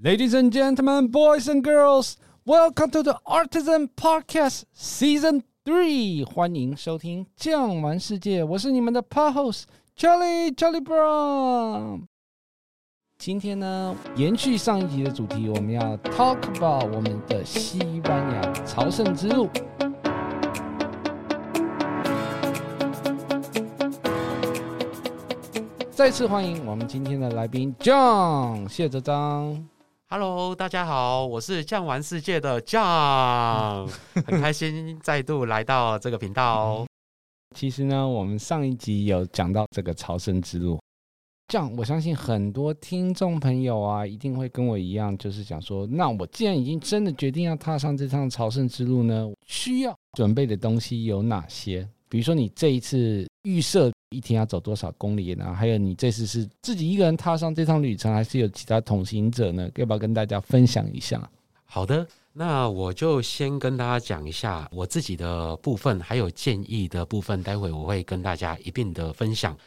Ladies and gentlemen, boys and girls, welcome to the Artisan Podcast Season Three。欢迎收听《酱玩世界》，我是你们的 Pod host Charlie Charlie Brown。今天呢，延续上一集的主题，我们要 talk about 我们的西班牙朝圣之路。再次欢迎我们今天的来宾 John 谢哲章。 Hello，大家好，我是酱玩世界的 John，很开心再度来到这个频道哦。其实呢，我们上一集有讲到这个朝圣之路。John，我相信很多听众朋友啊，一定会跟我一样，就是想说，那我既然已经真的决定要踏上这趟朝圣之路呢，需要准备的东西有哪些？比如说，你这一次预设。一天要走多少公里呢？还有你这次是自己一个人踏上这趟旅程，还是有其他同行者呢？要不要跟大家分享一下？好的，那我就先跟大家讲一下我自己的部分，还有建议的部分，待会我会跟大家一并的分享。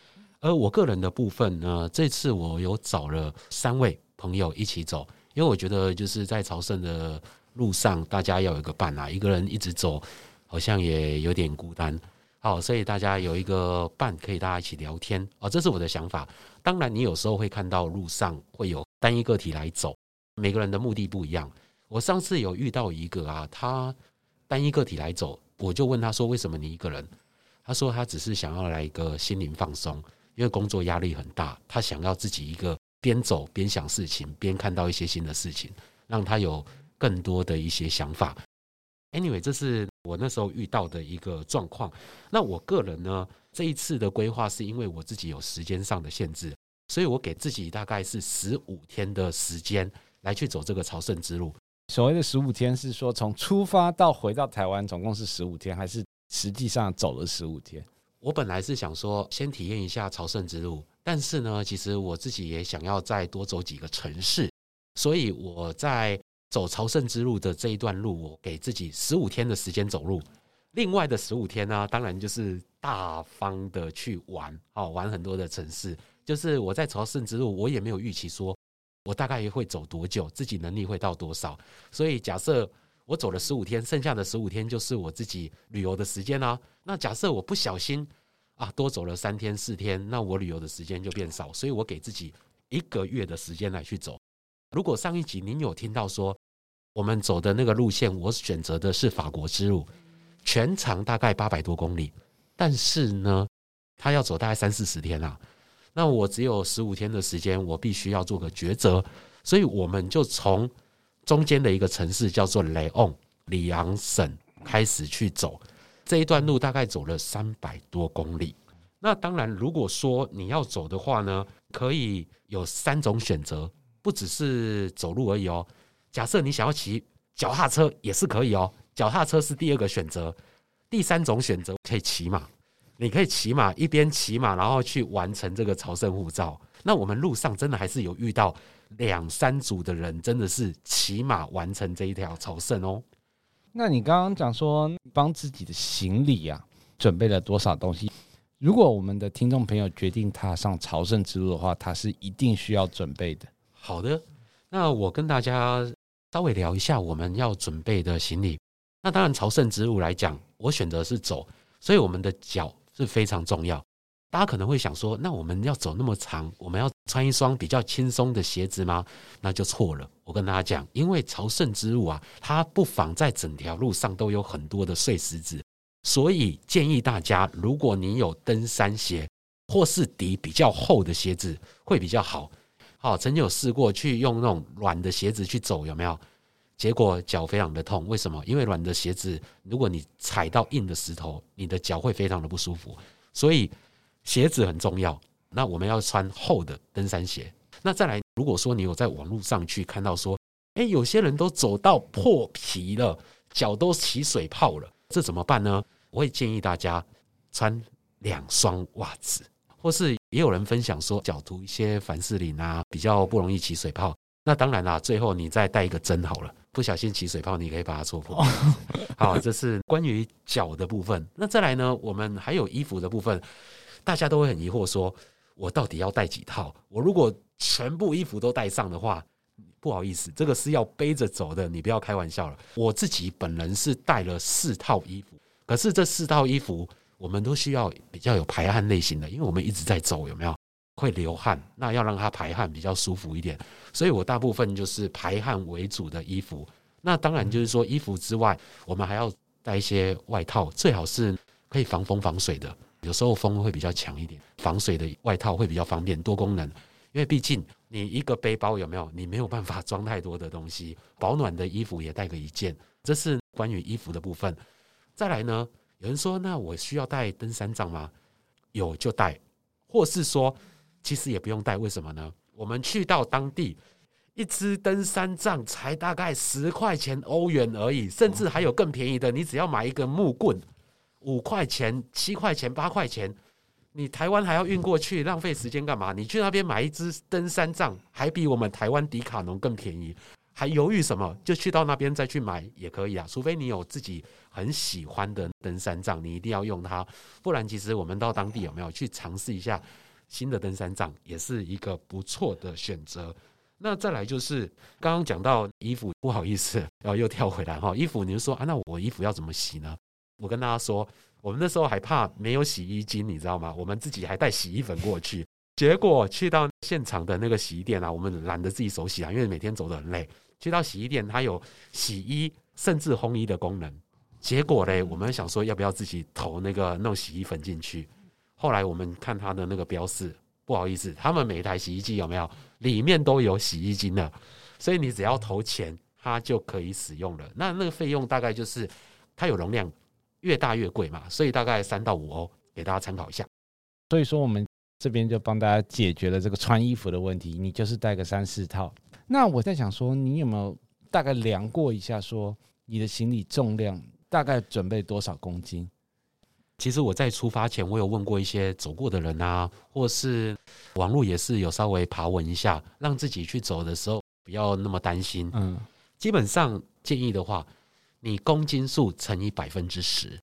而我个人的部分呢，这次我有找了三位朋友一起走，因为我觉得就是在朝圣的路上，大家要有一个伴啊，一个人一直走好像也有点孤单。好，所以大家有一个伴，可以大家一起聊天哦，这是我的想法。当然，你有时候会看到路上会有单一个体来走，每个人的目的不一样。我上次有遇到一个啊，他单一个体来走，我就问他说：“为什么你一个人？”他说：“他只是想要来一个心灵放松，因为工作压力很大，他想要自己一个边走边想事情，边看到一些新的事情，让他有更多的一些想法。” Anyway，这是我那时候遇到的一个状况。那我个人呢，这一次的规划是因为我自己有时间上的限制，所以我给自己大概是十五天的时间来去走这个朝圣之路。所谓的十五天是说从出发到回到台湾总共是十五天，还是实际上走了十五天？我本来是想说先体验一下朝圣之路，但是呢，其实我自己也想要再多走几个城市，所以我在。走朝圣之路的这一段路，我给自己十五天的时间走路。另外的十五天呢，当然就是大方的去玩，好玩很多的城市。就是我在朝圣之路，我也没有预期说我大概会走多久，自己能力会到多少。所以假设我走了十五天，剩下的十五天就是我自己旅游的时间啦。那假设我不小心啊多走了三天四天，那我旅游的时间就变少。所以我给自己一个月的时间来去走。如果上一集您有听到说，我们走的那个路线，我选择的是法国之路，全长大概八百多公里，但是呢，他要走大概三四十天啊。那我只有十五天的时间，我必须要做个抉择，所以我们就从中间的一个城市叫做雷昂里昂省开始去走这一段路，大概走了三百多公里。那当然，如果说你要走的话呢，可以有三种选择，不只是走路而已哦。假设你想要骑脚踏车也是可以哦，脚踏车是第二个选择，第三种选择可以骑马，你可以骑马一边骑马，然后去完成这个朝圣护照。那我们路上真的还是有遇到两三组的人，真的是骑马完成这一条朝圣哦。那你刚刚讲说帮自己的行李啊准备了多少东西？如果我们的听众朋友决定踏上朝圣之路的话，他是一定需要准备的。好的，那我跟大家。稍微聊一下我们要准备的行李。那当然，朝圣之路来讲，我选择是走，所以我们的脚是非常重要。大家可能会想说，那我们要走那么长，我们要穿一双比较轻松的鞋子吗？那就错了。我跟大家讲，因为朝圣之路啊，它不妨在整条路上都有很多的碎石子，所以建议大家，如果你有登山鞋或是底比较厚的鞋子，会比较好。好，曾经有试过去用那种软的鞋子去走，有没有？结果脚非常的痛。为什么？因为软的鞋子，如果你踩到硬的石头，你的脚会非常的不舒服。所以鞋子很重要。那我们要穿厚的登山鞋。那再来，如果说你有在网络上去看到说，诶，有些人都走到破皮了，脚都起水泡了，这怎么办呢？我会建议大家穿两双袜子。或是也有人分享说，脚涂一些凡士林啊，比较不容易起水泡。那当然啦，最后你再带一个针好了，不小心起水泡，你可以把它戳破。好，这是关于脚的部分。那再来呢，我们还有衣服的部分，大家都会很疑惑说，我到底要带几套？我如果全部衣服都带上的话，不好意思，这个是要背着走的，你不要开玩笑了。我自己本人是带了四套衣服，可是这四套衣服我们都需要比较有排汗类型的，因为我们一直在走，有没有？会流汗，那要让它排汗比较舒服一点，所以我大部分就是排汗为主的衣服。那当然就是说，衣服之外，我们还要带一些外套，最好是可以防风防水的。有时候风会比较强一点，防水的外套会比较方便，多功能。因为毕竟你一个背包有没有？你没有办法装太多的东西，保暖的衣服也带个一件。这是关于衣服的部分。再来呢，有人说，那我需要带登山杖吗？有就带，或是说。其实也不用带，为什么呢？我们去到当地，一支登山杖才大概十块钱欧元而已，甚至还有更便宜的，你只要买一个木棍，五块钱、七块钱、八块钱，你台湾还要运过去，浪费时间干嘛？你去那边买一支登山杖，还比我们台湾迪卡侬更便宜，还犹豫什么？就去到那边再去买也可以啊，除非你有自己很喜欢的登山杖，你一定要用它，不然其实我们到当地有没有去尝试一下？新的登山杖也是一个不错的选择。那再来就是刚刚讲到衣服，不好意思，然后又跳回来哈。衣服，你就说啊，那我衣服要怎么洗呢？我跟大家说，我们那时候还怕没有洗衣精，你知道吗？我们自己还带洗衣粉过去，结果去到现场的那个洗衣店啊，我们懒得自己手洗啊，因为每天走得很累。去到洗衣店，它有洗衣甚至烘衣的功能。结果嘞，我们想说要不要自己投那个弄洗衣粉进去？后来我们看它的那个标示，不好意思，他们每一台洗衣机有没有里面都有洗衣精的，所以你只要投钱，它就可以使用了。那那个费用大概就是它有容量，越大越贵嘛，所以大概三到五欧，给大家参考一下。所以说我们这边就帮大家解决了这个穿衣服的问题，你就是带个三四套。那我在想说，你有没有大概量过一下，说你的行李重量大概准备多少公斤？其实我在出发前，我有问过一些走过的人啊，或是网络也是有稍微爬文一下，让自己去走的时候不要那么担心。嗯，基本上建议的话，你公斤数乘以百分之十，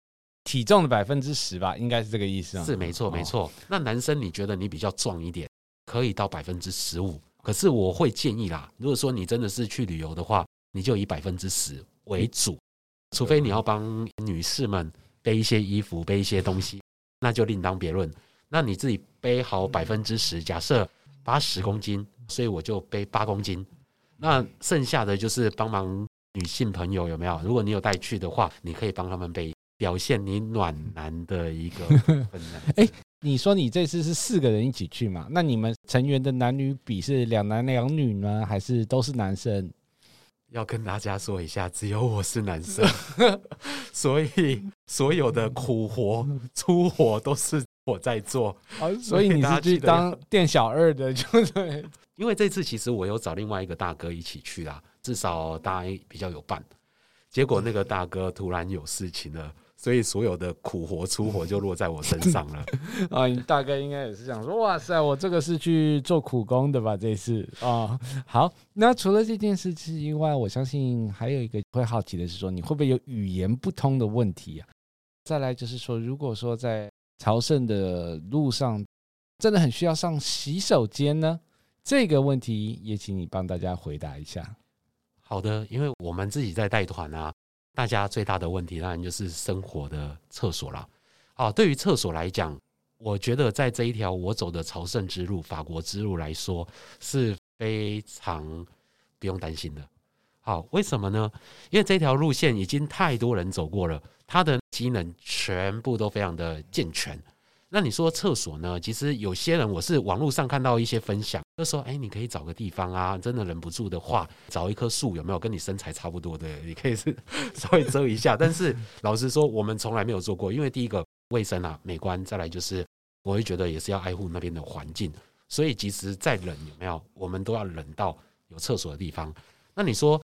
体重的百分之十吧，应该是这个意思啊。是没错没错。那男生你觉得你比较壮一点，可以到百分之十五。可是我会建议啦，如果说你真的是去旅游的话，你就以百分之十为主，除非你要帮女士们。背一些衣服，背一些东西，那就另当别论。那你自己背好百分之十，假设八十公斤，所以我就背八公斤。那剩下的就是帮忙女性朋友有没有？如果你有带去的话，你可以帮他们背，表现你暖男的一个 分量。哎，你说你这次是四个人一起去嘛？那你们成员的男女比是两男两女呢，还是都是男生？要跟大家说一下，只有我是男生，所以所有的苦活、粗活都是我在做。所以你是去当店小二的，就对。因为这次其实我有找另外一个大哥一起去啦，至少大家比较有伴。结果那个大哥突然有事情了。所以所有的苦活粗活就落在我身上了 啊！你大概应该也是想说，哇塞，我这个是去做苦工的吧？这次啊，好。那除了这件事情以外，我相信还有一个会好奇的是说，你会不会有语言不通的问题啊？再来就是说，如果说在朝圣的路上真的很需要上洗手间呢？这个问题也请你帮大家回答一下。好的，因为我们自己在带团啊。大家最大的问题当然就是生活的厕所了。好，对于厕所来讲，我觉得在这一条我走的朝圣之路、法国之路来说是非常不用担心的。好，为什么呢？因为这条路线已经太多人走过了，它的机能全部都非常的健全。那你说厕所呢？其实有些人我是网络上看到一些分享，就说：“哎，你可以找个地方啊，真的忍不住的话，找一棵树，有没有跟你身材差不多的？你可以是 稍微遮一下。”但是老实说，我们从来没有做过，因为第一个卫生啊、美观，再来就是我会觉得也是要爱护那边的环境。所以即使再冷，有没有，我们都要冷到有厕所的地方。那你说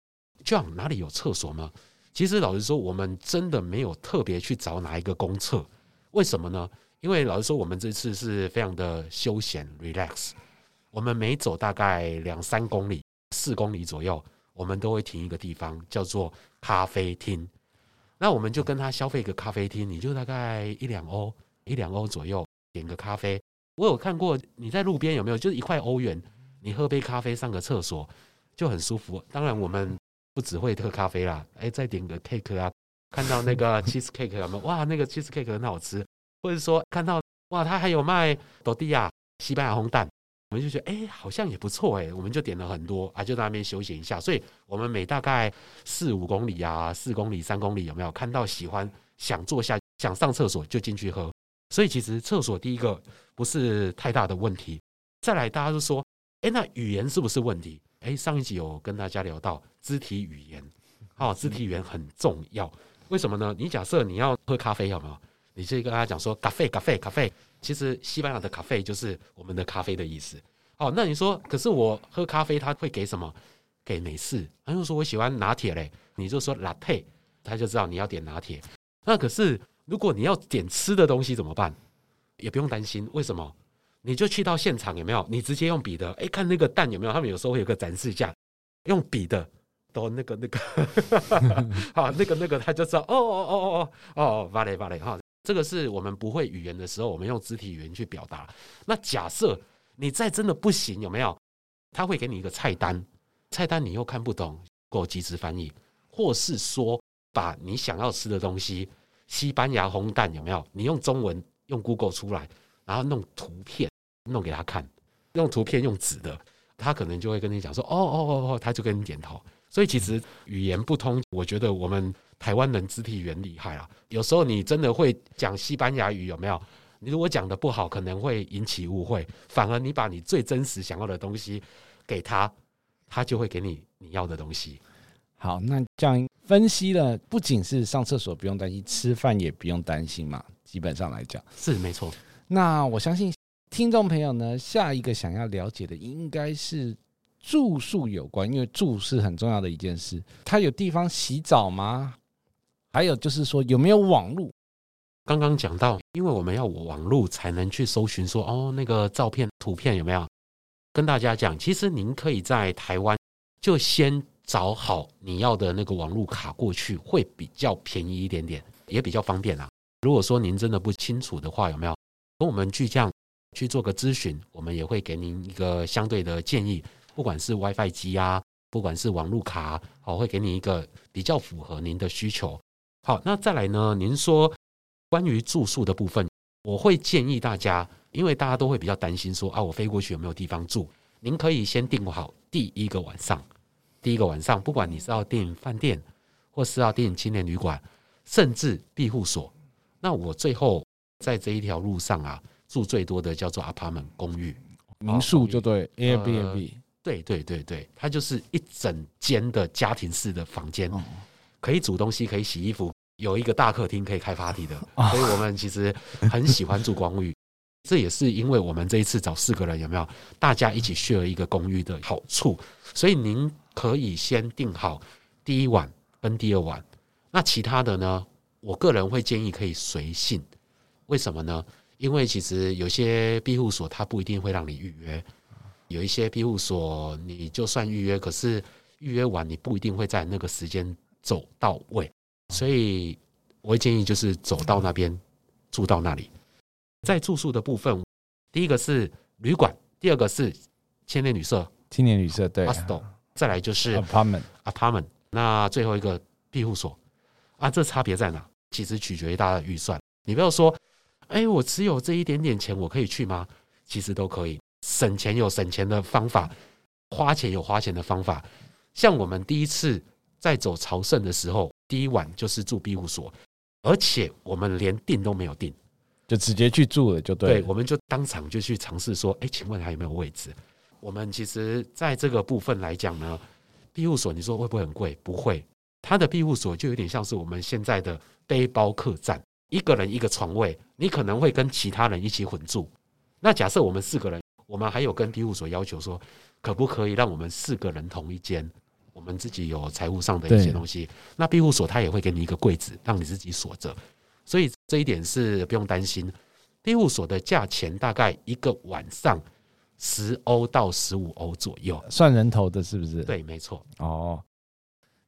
，John 哪里有厕所吗？其实老实说，我们真的没有特别去找哪一个公厕，为什么呢？因为老实说，我们这次是非常的休闲 relax。我们每走大概两三公里、四公里左右，我们都会停一个地方，叫做咖啡厅。那我们就跟他消费一个咖啡厅，你就大概一两欧，一两欧左右点个咖啡。我有看过你在路边有没有，就是一块欧元，你喝杯咖啡上个厕所，就很舒服。当然，我们不只会喝咖啡啦，哎，再点个 cake 啊，看到那个 cheese cake 有没有？哇，那个 cheese cake 很好吃，或者说看到哇，他还有卖多地亚西班牙烘蛋，我们就觉得哎，好像也不错哎，我们就点了很多啊，就在那边休息一下。所以我们每大概四五公里啊，四公里、三公里有没有看到喜欢想坐下想上厕所就进去喝？所以其实厕所第一个不是太大的问题。再来，大家都说，哎，那语言是不是问题？哎，上一集有跟大家聊到肢体语言，好，肢体语言很重要。为什么呢？你假设你要喝咖啡，有没有？你就跟他讲说，咖啡，咖啡，咖啡。其实西班牙的咖啡就是我们的咖啡的意思。好，那你说，可是我喝咖啡，他会给什么？给美式。他又说我喜欢拿铁嘞，你就说 latte，他就知道你要点拿铁。那可是。如果你要点吃的东西怎么办？也不用担心，为什么？你就去到现场有没有？你直接用笔的，哎，看那个蛋有没有？他们有时候会有个展示架，用笔的都那个那个，好，那个那个他就知道，哦哦哦哦哦哦，巴雷巴雷哈，这个是我们不会语言的时候，我们用肢体语言去表达。那假设你再真的不行，有没有？他会给你一个菜单，菜单你又看不懂，够即时翻译，或是说把你想要吃的东西。西班牙烘蛋有没有？你用中文用 Google 出来，然后弄图片弄给他看，用图片用纸的，他可能就会跟你讲说：“哦哦哦哦。”他就跟你点头。所以其实语言不通，我觉得我们台湾人肢体语言厉害啊。有时候你真的会讲西班牙语有没有？你如果讲的不好，可能会引起误会。反而你把你最真实想要的东西给他，他就会给你你要的东西。好，那这样分析了，不仅是上厕所不用担心，吃饭也不用担心嘛。基本上来讲是没错。那我相信听众朋友呢，下一个想要了解的应该是住宿有关，因为住是很重要的一件事。他有地方洗澡吗？还有就是说有没有网路？刚刚讲到，因为我们要网路才能去搜寻说哦，那个照片、图片有没有？跟大家讲，其实您可以在台湾就先。找好你要的那个网路卡过去会比较便宜一点点，也比较方便啊。如果说您真的不清楚的话，有没有跟我们巨匠去做个咨询？我们也会给您一个相对的建议，不管是 WiFi 机啊，不管是网路卡，好，会给你一个比较符合您的需求。好，那再来呢？您说关于住宿的部分，我会建议大家，因为大家都会比较担心说啊，我飞过去有没有地方住？您可以先订好第一个晚上。第一个晚上，不管你是要订饭店，或是要订青年旅馆，甚至庇护所，那我最后在这一条路上啊，住最多的叫做 apartment 公寓民宿，就对 Airbnb，对对对对，它就是一整间的家庭式的房间，可以煮东西，可以洗衣服，有一个大客厅可以开 party 的，所以我们其实很喜欢住公寓，这也是因为我们这一次找四个人有没有，大家一起 share 一个公寓的好处，所以您。可以先定好第一晚跟第二晚，那其他的呢？我个人会建议可以随性。为什么呢？因为其实有些庇护所它不一定会让你预约，有一些庇护所你就算预约，可是预约完你不一定会在那个时间走到位，所以我会建议就是走到那边住到那里。在住宿的部分，第一个是旅馆，第二个是青年旅社，青年旅社对。再来就是 apartment，apartment，那最后一个庇护所啊，这差别在哪？其实取决于大家的预算。你不要说，哎，我只有这一点点钱，我可以去吗？其实都可以，省钱有省钱的方法，花钱有花钱的方法。像我们第一次在走朝圣的时候，第一晚就是住庇护所，而且我们连订都没有订，就直接去住了，就对。对，我们就当场就去尝试说，哎，请问还有没有位置？我们其实在这个部分来讲呢，庇护所你说会不会很贵？不会，它的庇护所就有点像是我们现在的背包客栈，一个人一个床位，你可能会跟其他人一起混住。那假设我们四个人，我们还有跟庇护所要求说，可不可以让我们四个人同一间？我们自己有财务上的一些东西，那庇护所他也会给你一个柜子，让你自己锁着。所以这一点是不用担心。庇护所的价钱大概一个晚上。十欧到十五欧左右，算人头的，是不是？对，没错。哦，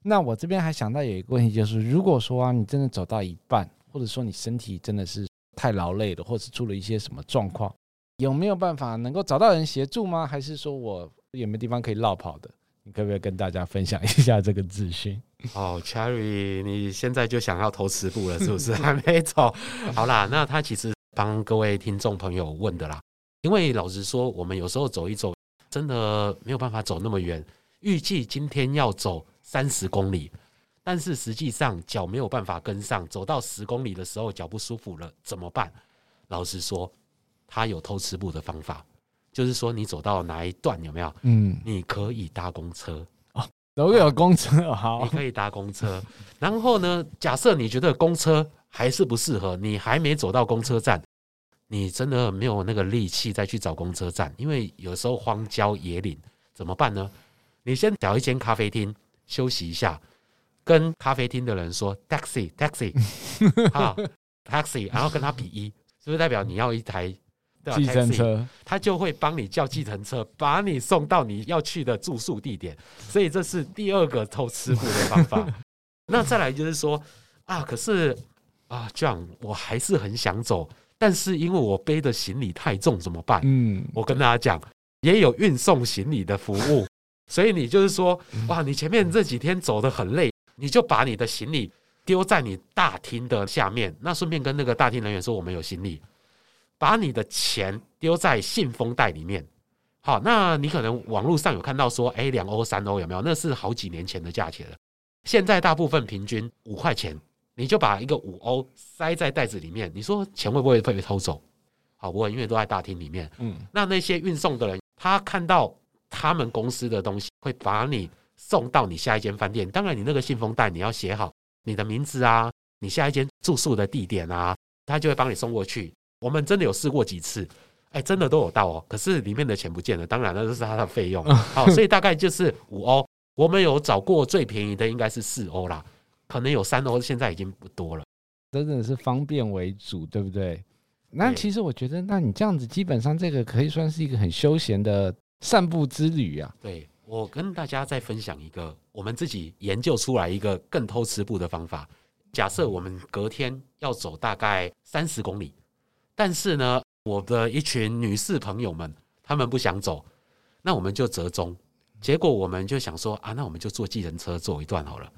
那我这边还想到有一个问题，就是如果说啊，你真的走到一半，或者说你身体真的是太劳累了，或是出了一些什么状况，有没有办法能够找到人协助吗？还是说我有没有地方可以绕跑的？你可不可以跟大家分享一下这个资讯？哦，Cherry，你现在就想要投十步了，是不是？还 没走？好啦，那他其实帮各位听众朋友问的啦。因为老实说，我们有时候走一走，真的没有办法走那么远。预计今天要走三十公里，但是实际上脚没有办法跟上，走到十公里的时候脚不舒服了，怎么办？老实说，他有偷吃步的方法，就是说你走到哪一段有没有？嗯，你可以搭公车哦。都有公车好，你可以搭公车。然后呢，假设你觉得公车还是不适合，你还没走到公车站，你真的没有那个力气再去找公车站，因为有时候荒郊野岭怎么办呢？你先找一间咖啡厅休息一下，跟咖啡厅的人说 taxi taxi 好 taxi，然后跟他比一，是不是代表你要一台？计程车，他就会帮你叫计程车，把你送到你要去的住宿地点。所以这是第二个偷吃傅的方法。那再来就是说啊，可是啊，这样我还是很想走，但是因为我背的行李太重，怎么办？嗯，我跟大家讲，也有运送行李的服务。所以你就是说，哇，你前面这几天走的很累，你就把你的行李丢在你大厅的下面，那顺便跟那个大厅人员说，我们有行李。把你的钱丢在信封袋里面，好，那你可能网络上有看到说，哎，两欧、三欧有没有？那是好几年前的价钱了。现在大部分平均五块钱，你就把一个五欧塞在袋子里面，你说钱会不会被偷走？好，不会，因为都在大厅里面。嗯，那那些运送的人，他看到他们公司的东西，会把你送到你下一间饭店。当然，你那个信封袋你要写好你的名字啊，你下一间住宿的地点啊，他就会帮你送过去。我们真的有试过几次，哎，真的都有到哦。可是里面的钱不见了，当然那就是他的费用。好，所以大概就是五欧。我们有找过最便宜的，应该是四欧啦。可能有三欧，现在已经不多了。真的是方便为主，对不对？那其实我觉得，那你这样子基本上这个可以算是一个很休闲的散步之旅啊。对，我跟大家再分享一个我们自己研究出来一个更偷吃步的方法。假设我们隔天要走大概三十公里。但是呢，我的一群女士朋友们，她们不想走，那我们就折中。结果我们就想说啊，那我们就坐计程车坐一段好了。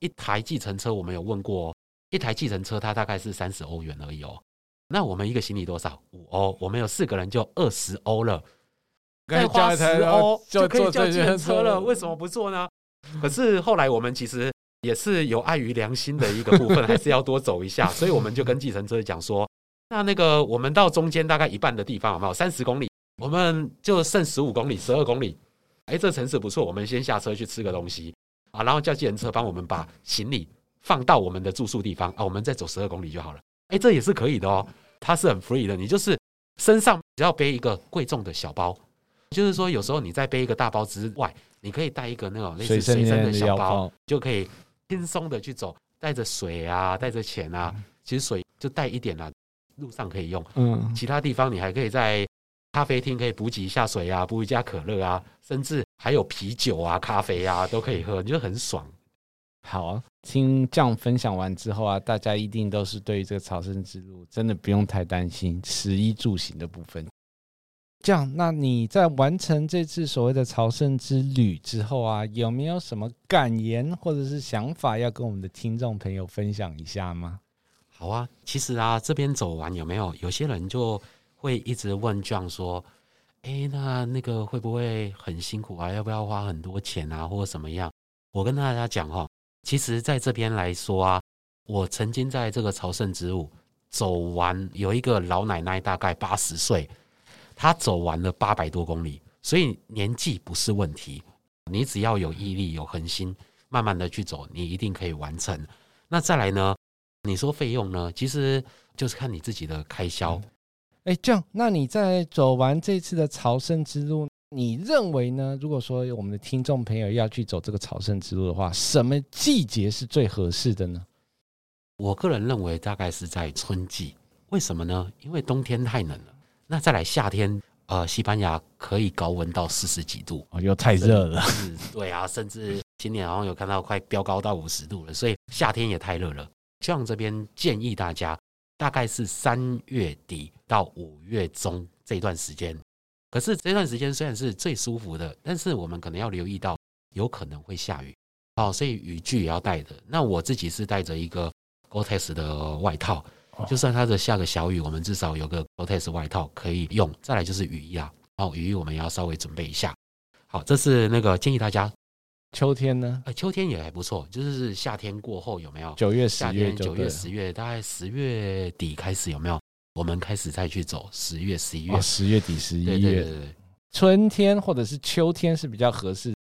一台计程车我们有问过，一台计程车它大概是三十欧元而已哦。那我们一个行李多少？五欧。我们有四个人就二十欧了。再花十欧就可以叫计程车了，为什么不坐呢？可是后来我们其实也是有碍于良心的一个部分，还是要多走一下，所以我们就跟计程车讲说。那那个，我们到中间大概一半的地方，好不好？三十公里，我们就剩十五公里、十二公里。哎，这城市不错，我们先下车去吃个东西啊，然后叫计程车帮我们把行李放到我们的住宿地方啊，我们再走十二公里就好了。哎，这也是可以的哦，它是很 free 的。你就是身上只要背一个贵重的小包，就是说有时候你在背一个大包之外，你可以带一个那种类似随身的小包，就可以轻松的去走，带着水啊，带着钱啊，其实水就带一点啦。路上可以用，嗯，其他地方你还可以在咖啡厅可以补给一下水啊，补一下可乐啊，甚至还有啤酒啊、咖啡啊都可以喝，你就很爽。好啊，听这样分享完之后啊，大家一定都是对于这个朝圣之路真的不用太担心食衣住行的部分。这样，那你在完成这次所谓的朝圣之旅之后啊，有没有什么感言或者是想法要跟我们的听众朋友分享一下吗？好啊，其实啊，这边走完有没有？有些人就会一直问 John 说：“哎，那那个会不会很辛苦啊？要不要花很多钱啊，或者怎么样？”我跟大家讲哈，其实在这边来说啊，我曾经在这个朝圣之路走完，有一个老奶奶大概八十岁，她走完了八百多公里，所以年纪不是问题，你只要有毅力、有恒心，慢慢的去走，你一定可以完成。那再来呢？你说费用呢？其实就是看你自己的开销。哎，这样，那你在走完这次的朝圣之路，你认为呢？如果说我们的听众朋友要去走这个朝圣之路的话，什么季节是最合适的呢？我个人认为大概是在春季。为什么呢？因为冬天太冷了。那再来夏天，呃，西班牙可以高温到四十几度，哦，又太热了。对啊，甚至今年好像有看到快飙高到五十度了，所以夏天也太热了。像这边建议大家，大概是三月底到五月中这段时间。可是这段时间虽然是最舒服的，但是我们可能要留意到，有可能会下雨，哦，所以雨具也要带的。那我自己是带着一个 Gore-Tex 的外套，就算它的下个小雨，我们至少有个 Gore-Tex 外套可以用。再来就是雨衣啊，哦，雨衣我们要稍微准备一下。好，这是那个建议大家。秋天呢？呃，秋天也还不错，就是夏天过后有没有？九月、十月、九月、十月，大概十月底开始有没有？我们开始再去走十月、十一月。十月底、十一月，对对对。春天或者是秋天是比较合适。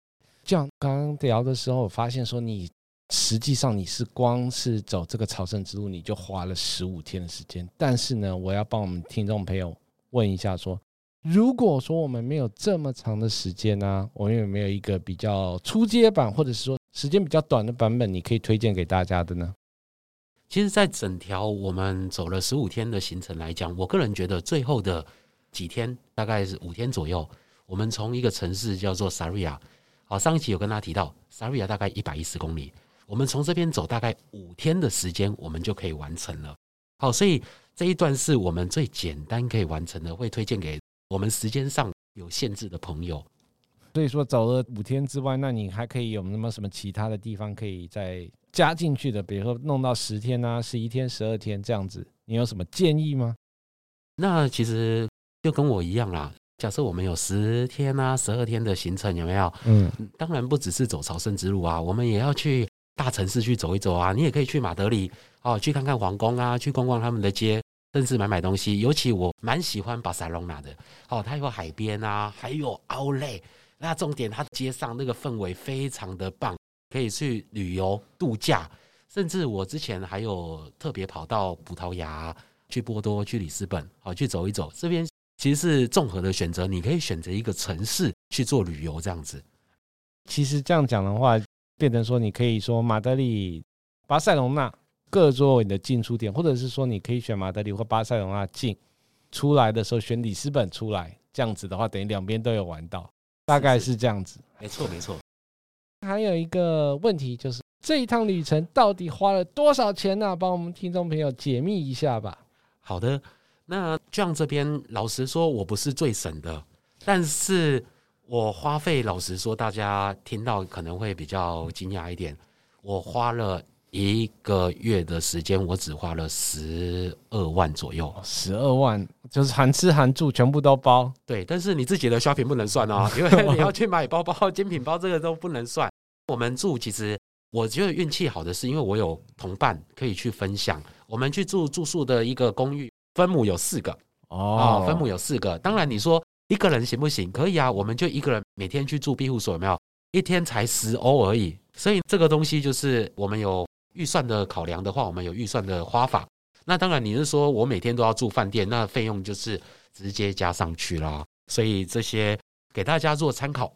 这样刚刚聊的时候，我发现说你实际上你是光是走这个朝圣之路，你就花了十五天的时间。但是呢，我要帮我们听众朋友问一下说。如果说我们没有这么长的时间呢、我们有没有一个比较初阶版，或者是说时间比较短的版本，你可以推荐给大家的呢？其实，在整条我们走了十五天的行程来讲，我个人觉得最后的几天，大概是五天左右，我们从一个城市叫做萨瑞亚，好，上一期有跟大家提到，萨瑞亚大概一百一十公里，我们从这边走大概五天的时间，我们就可以完成了。好，所以这一段是我们最简单可以完成的，会推荐给。我们时间上有限制的朋友，所以说走了五天之外，那你还可以有那么什么其他的地方可以再加进去的？比如说弄到十天啊、十一天、十二天这样子，你有什么建议吗？那其实就跟我一样啦。假设我们有十天啊、十二天的行程，有没有？嗯，当然不只是走朝圣之路啊，我们也要去大城市去走一走啊。你也可以去马德里哦，去看看皇宫啊，去逛逛他们的街。甚至买买东西，尤其我蛮喜欢巴塞隆纳的哦，它有海边啊，还有奥莱。那重点，它街上那个氛围非常的棒，可以去旅游度假。甚至我之前还有特别跑到葡萄牙，去波多，去里斯本，好去走一走。这边其实是综合的选择，你可以选择一个城市去做旅游，这样子。其实这样讲的话，变成说你可以说马德里、巴塞隆纳。各作为你的进出点，或者是说你可以选马德里或巴塞罗那进，出来的时候选里斯本出来，这样子的话等于两边都有玩到，大概是这样子。没错没错。还有一个问题就是这一趟旅程到底花了多少钱呢？帮我们听众朋友解密一下吧。好的，那 John 这边老实说，我不是最省的，但是我花费老实说，大家听到可能会比较惊讶一点，我花了。一个月的时间，我只花了十二万左右。十二万就是含吃含住，全部都包。对，但是你自己的 shopping 不能算哦，因为你要去买包包、精品包，这个都不能算。我们住，其实我觉得运气好的是，因为我有同伴可以去分享。我们去住住宿的一个公寓，分母有四个哦，分母有四个。当然，你说一个人行不行？可以啊，我们就一个人每天去住庇护所，有没有？一天才十欧而已。所以这个东西就是我们有。预算的考量的话，我们有预算的花法。那当然，你是说我每天都要住饭店，那费用就是直接加上去啦。所以这些给大家做参考。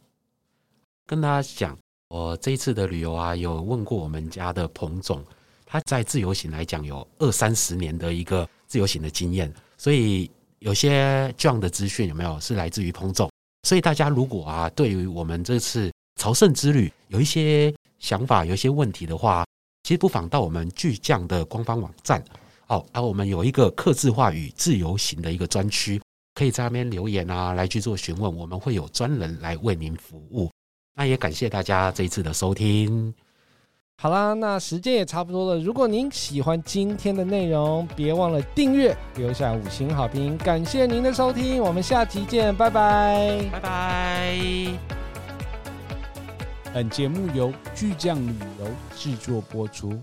跟大家讲，我这一次的旅游啊，有问过我们家的彭总，他在自由行来讲有二三十年的一个自由行的经验，所以有些这样的资讯有没有是来自于彭总？所以大家如果啊，对于我们这次朝圣之旅有一些想法、有一些问题的话，其实不妨到我们巨匠的官方网站，哦，啊我们有一个客制化与自由行的一个专区，可以在那边留言啊，来去做询问，我们会有专人来为您服务。那也感谢大家这一次的收听。好啦，那时间也差不多了。如果您喜欢今天的内容，别忘了订阅，留下五星好评。感谢您的收听，我们下期见，拜拜，拜拜。本节目由巨匠旅游制作播出。